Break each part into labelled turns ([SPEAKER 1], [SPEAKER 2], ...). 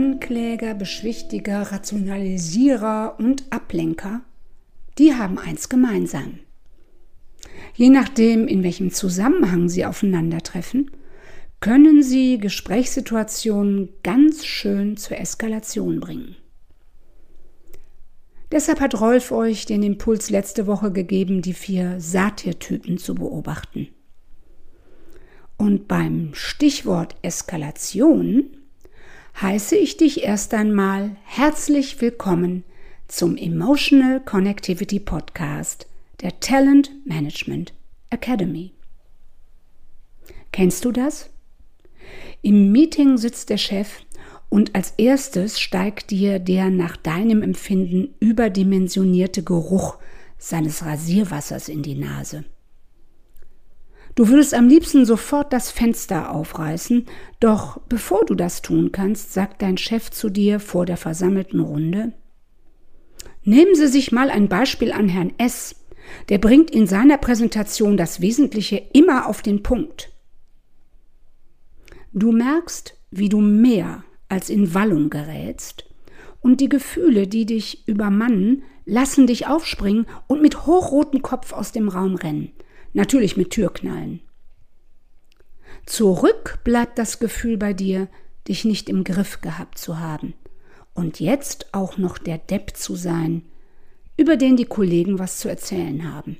[SPEAKER 1] Ankläger, Beschwichtiger, Rationalisierer und Ablenker, die haben eins gemeinsam. Je nachdem, in welchem Zusammenhang sie aufeinandertreffen, können sie Gesprächssituationen ganz schön zur Eskalation bringen. Deshalb hat Rolf euch den Impuls letzte Woche gegeben, die vier Satirtypen zu beobachten. Und beim Stichwort Eskalation heiße ich dich erst einmal herzlich willkommen zum Emotional Connectivity Podcast der Talent Management Academy. Kennst du das? Im Meeting sitzt der Chef und als erstes steigt dir der nach deinem Empfinden überdimensionierte Geruch seines Rasierwassers in die Nase. Du würdest am liebsten sofort das Fenster aufreißen, doch bevor du das tun kannst, sagt dein Chef zu dir vor der versammelten Runde Nehmen Sie sich mal ein Beispiel an Herrn S. Der bringt in seiner Präsentation das Wesentliche immer auf den Punkt. Du merkst, wie du mehr als in Wallung gerätst, und die Gefühle, die dich übermannen, lassen dich aufspringen und mit hochrotem Kopf aus dem Raum rennen, natürlich mit Türknallen. Zurück bleibt das Gefühl bei dir, dich nicht im Griff gehabt zu haben und jetzt auch noch der Depp zu sein, über den die Kollegen was zu erzählen haben.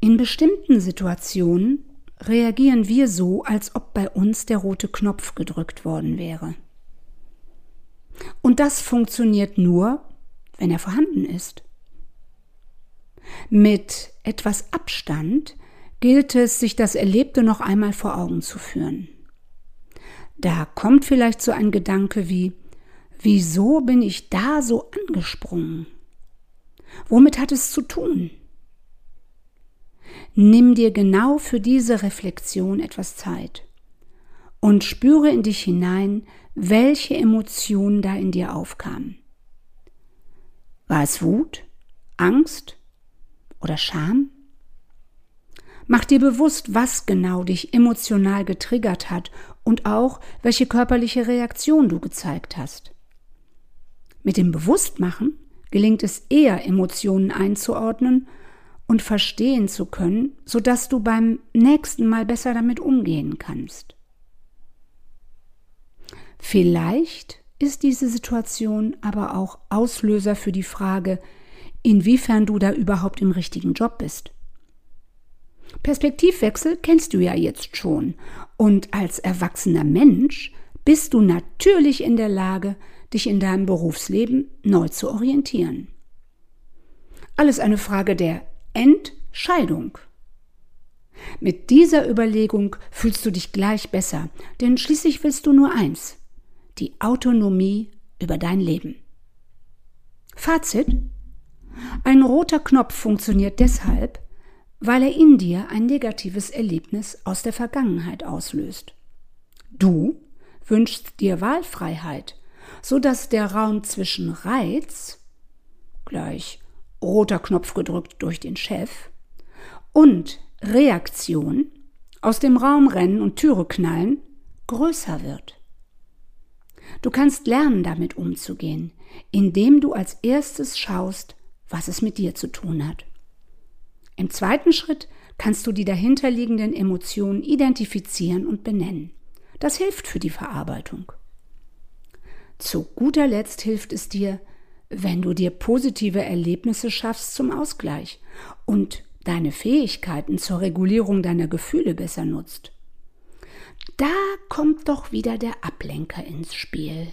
[SPEAKER 1] In bestimmten Situationen reagieren wir so, als ob bei uns der rote Knopf gedrückt worden wäre. Und das funktioniert nur, wenn er vorhanden ist. Mit etwas Abstand gilt es, sich das Erlebte noch einmal vor Augen zu führen. Da kommt vielleicht so ein Gedanke wie, wieso bin ich da so angesprungen? Womit hat es zu tun? Nimm dir genau für diese Reflexion etwas Zeit und spüre in dich hinein, welche Emotionen da in dir aufkamen. War es Wut, Angst oder Scham? Mach dir bewusst, was genau dich emotional getriggert hat und auch, welche körperliche Reaktion du gezeigt hast. Mit dem Bewusstmachen gelingt es eher, Emotionen einzuordnen und verstehen zu können, sodass du beim nächsten Mal besser damit umgehen kannst. Vielleicht ist diese Situation aber auch Auslöser für die Frage, inwiefern du da überhaupt im richtigen Job bist. Perspektivwechsel kennst du ja jetzt schon und als erwachsener Mensch bist du natürlich in der Lage, dich in deinem Berufsleben neu zu orientieren. Alles eine Frage der Entscheidung. Mit dieser Überlegung fühlst du dich gleich besser, denn schließlich willst du nur eins, die Autonomie über dein Leben. Fazit. Ein roter Knopf funktioniert deshalb, weil er in dir ein negatives Erlebnis aus der Vergangenheit auslöst. Du wünschst dir Wahlfreiheit, so dass der Raum zwischen Reiz gleich roter Knopf gedrückt durch den Chef, und Reaktion aus dem Raum rennen und Türe knallen größer wird. Du kannst lernen, damit umzugehen, indem du als erstes schaust, was es mit dir zu tun hat. Im zweiten Schritt kannst du die dahinterliegenden Emotionen identifizieren und benennen. Das hilft für die Verarbeitung. Zu guter Letzt hilft es dir, wenn du dir positive Erlebnisse schaffst zum Ausgleich und deine Fähigkeiten zur Regulierung deiner Gefühle besser nutzt. Da kommt doch wieder der Ablenker ins Spiel.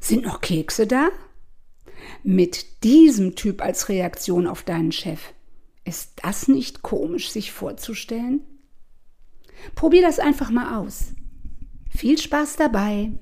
[SPEAKER 1] Sind noch Kekse da? Mit diesem Typ als Reaktion auf deinen Chef. Ist das nicht komisch, sich vorzustellen? Probier das einfach mal aus. Viel Spaß dabei!